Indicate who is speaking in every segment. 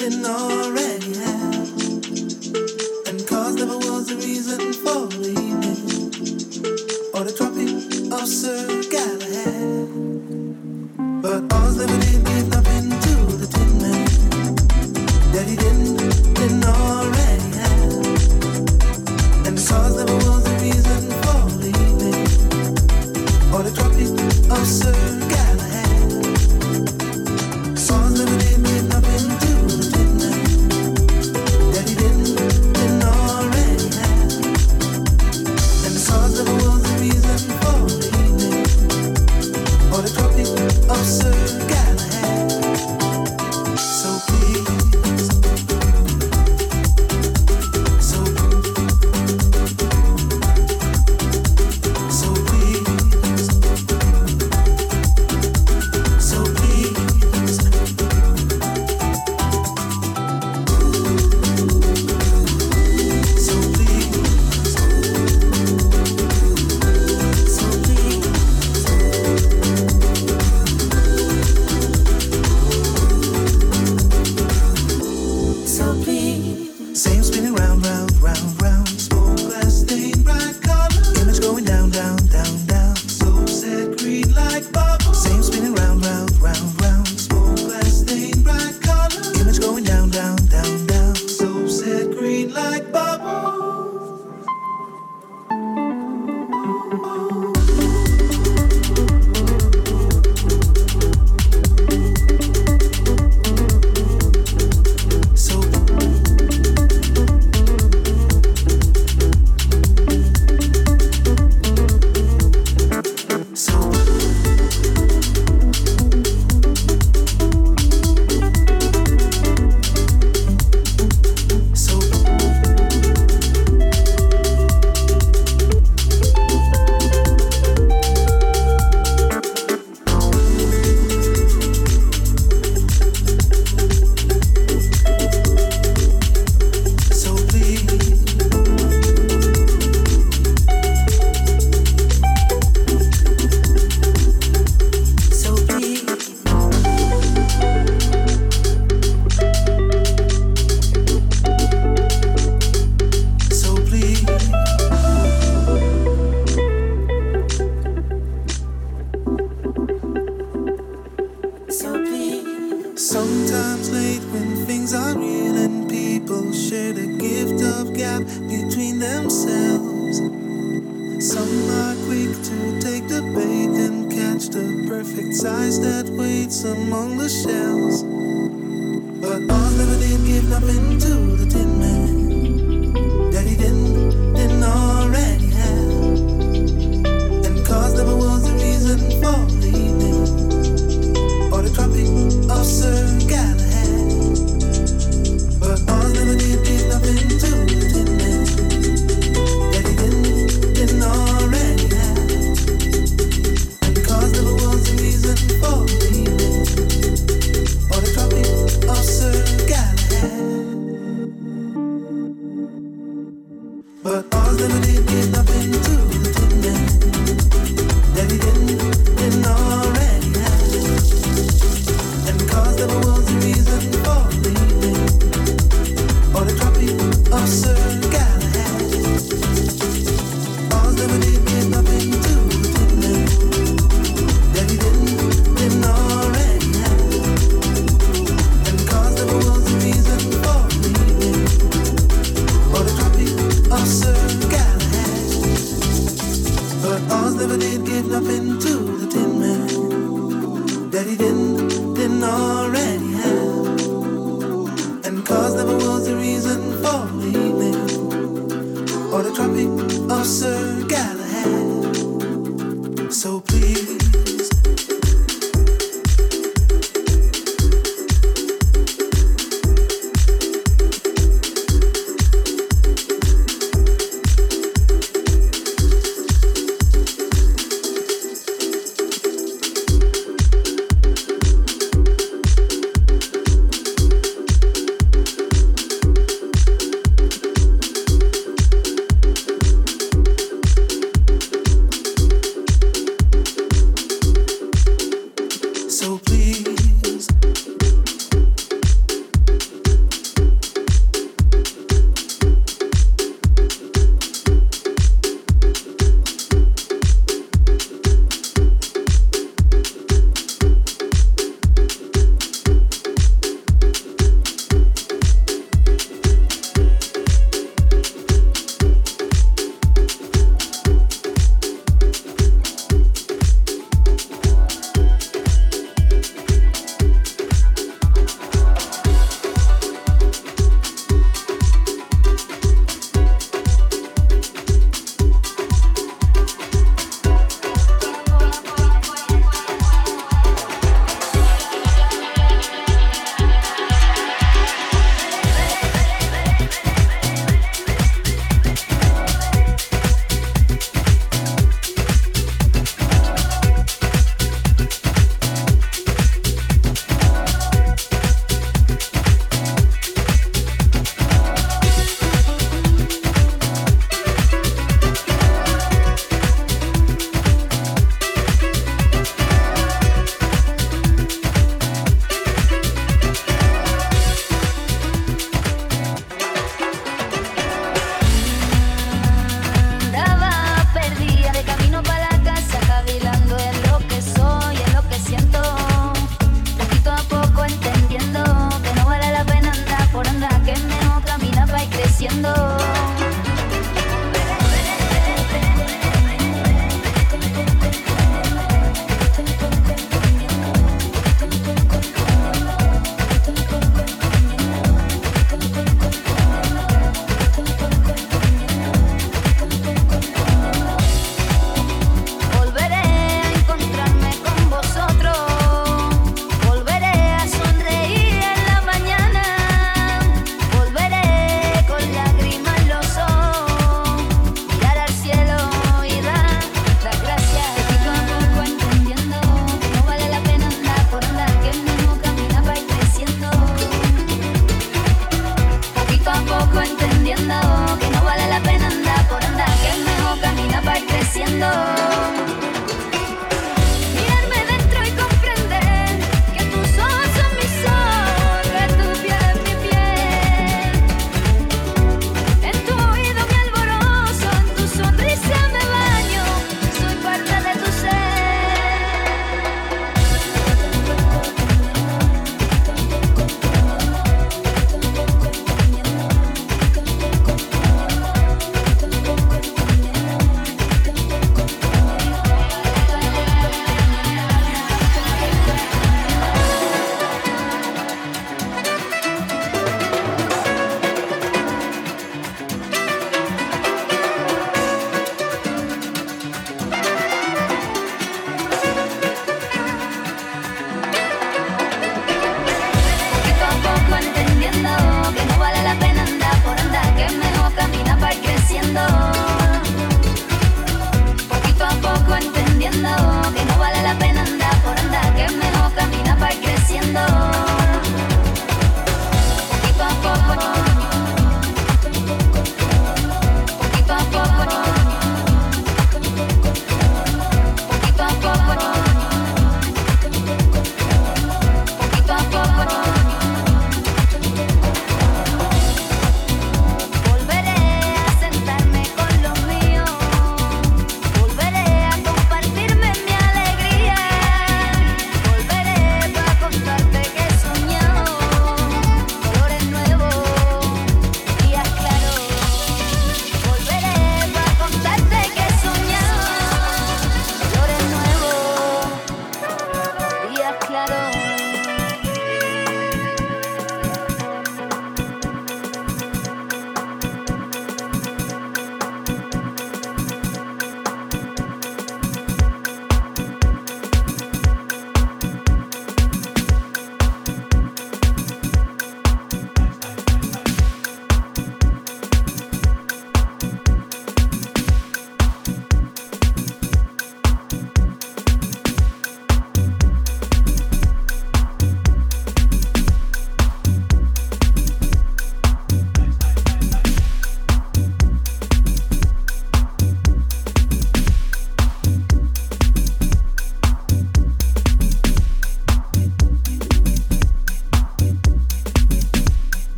Speaker 1: Never was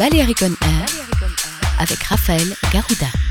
Speaker 2: Balearic on Air avec Raphaël Garouda.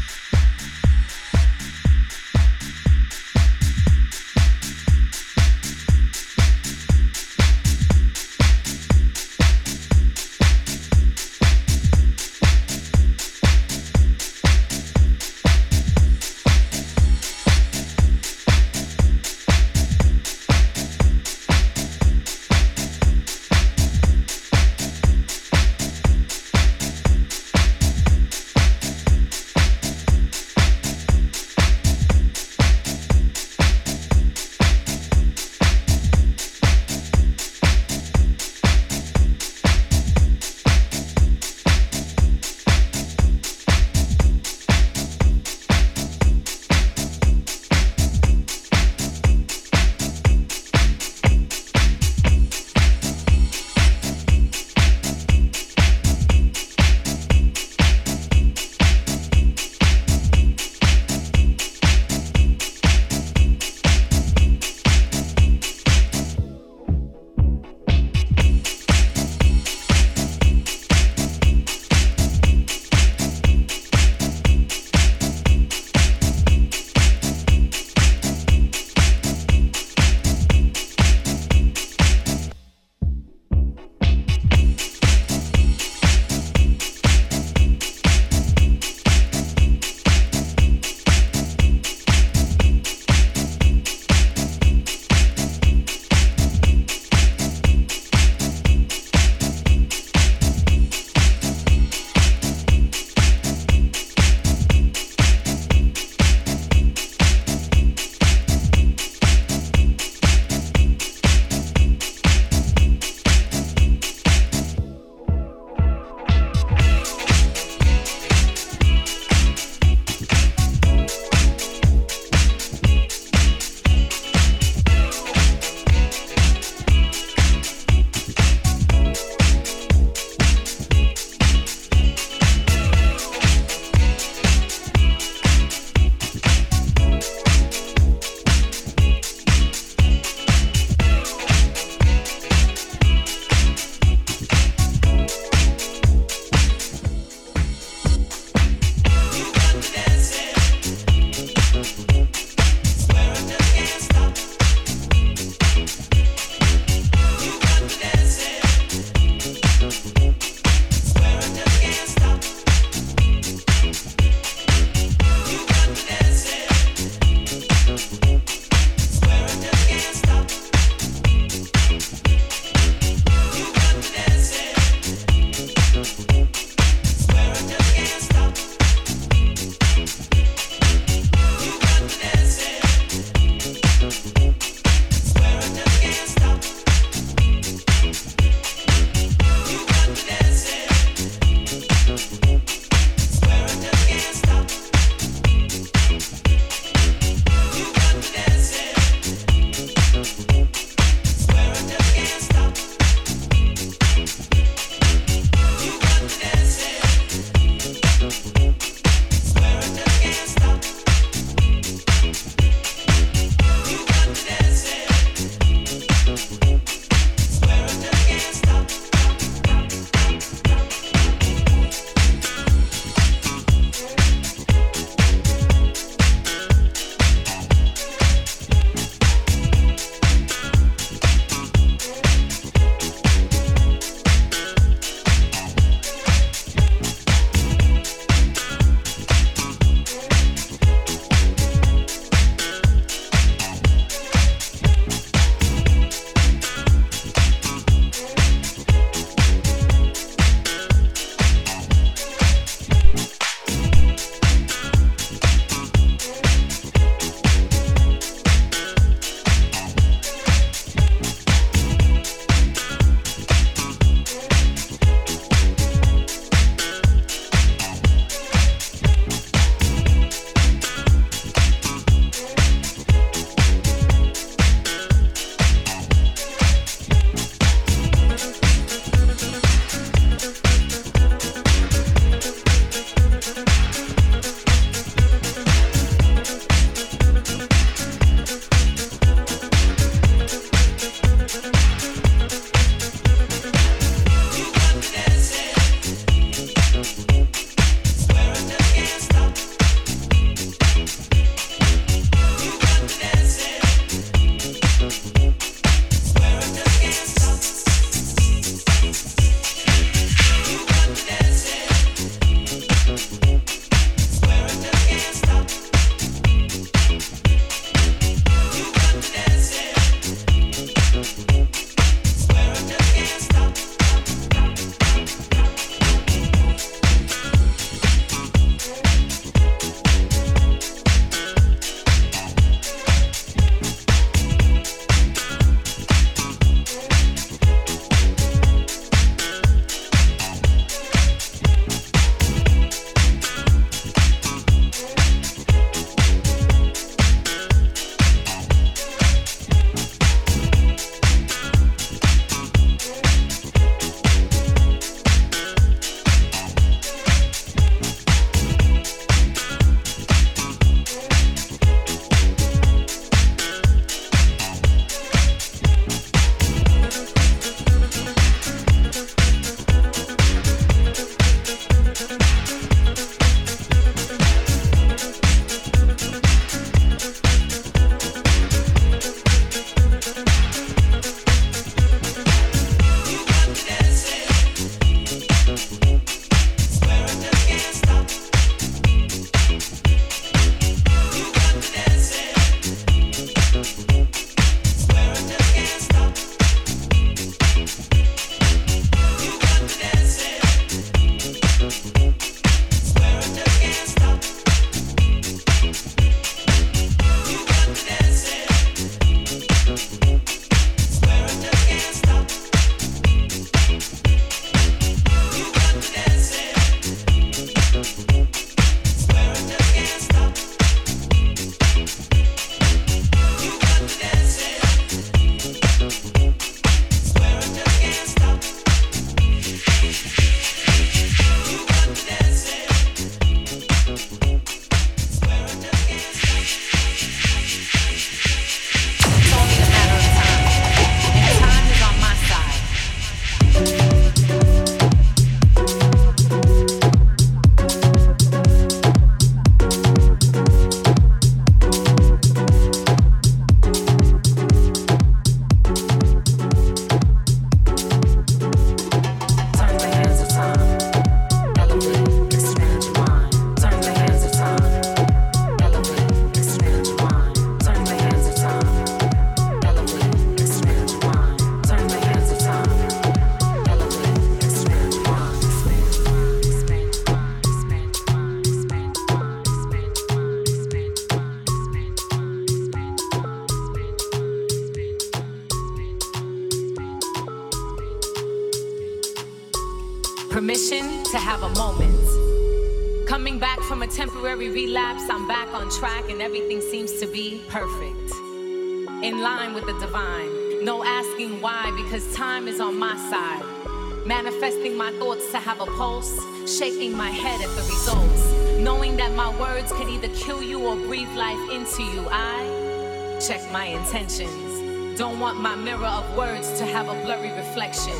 Speaker 3: To have a pulse, shaking my head at the results. Knowing that my words could either kill you or breathe life into you. I check my intentions. Don't want my mirror of words to have a blurry reflection.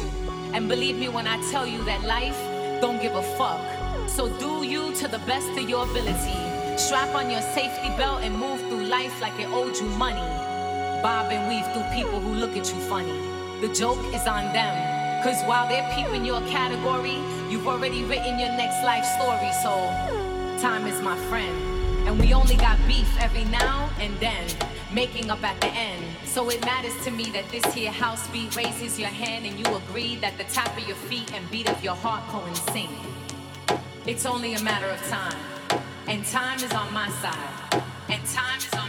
Speaker 3: And believe me when I tell you that life don't give a fuck. So do you to the best of your ability. Strap on your safety belt and move through life like it owed you money. Bob and weave through people who look at you funny. The joke is on them. Cause while they're peeping your category, you've already written your next life story. So, time is my friend. And we only got beef every now and then, making up at the end. So it matters to me that this here house beat raises your hand and you agree that the tap of your feet and beat of your heart coincide. It's only a matter of time. And time is on my side. And time is on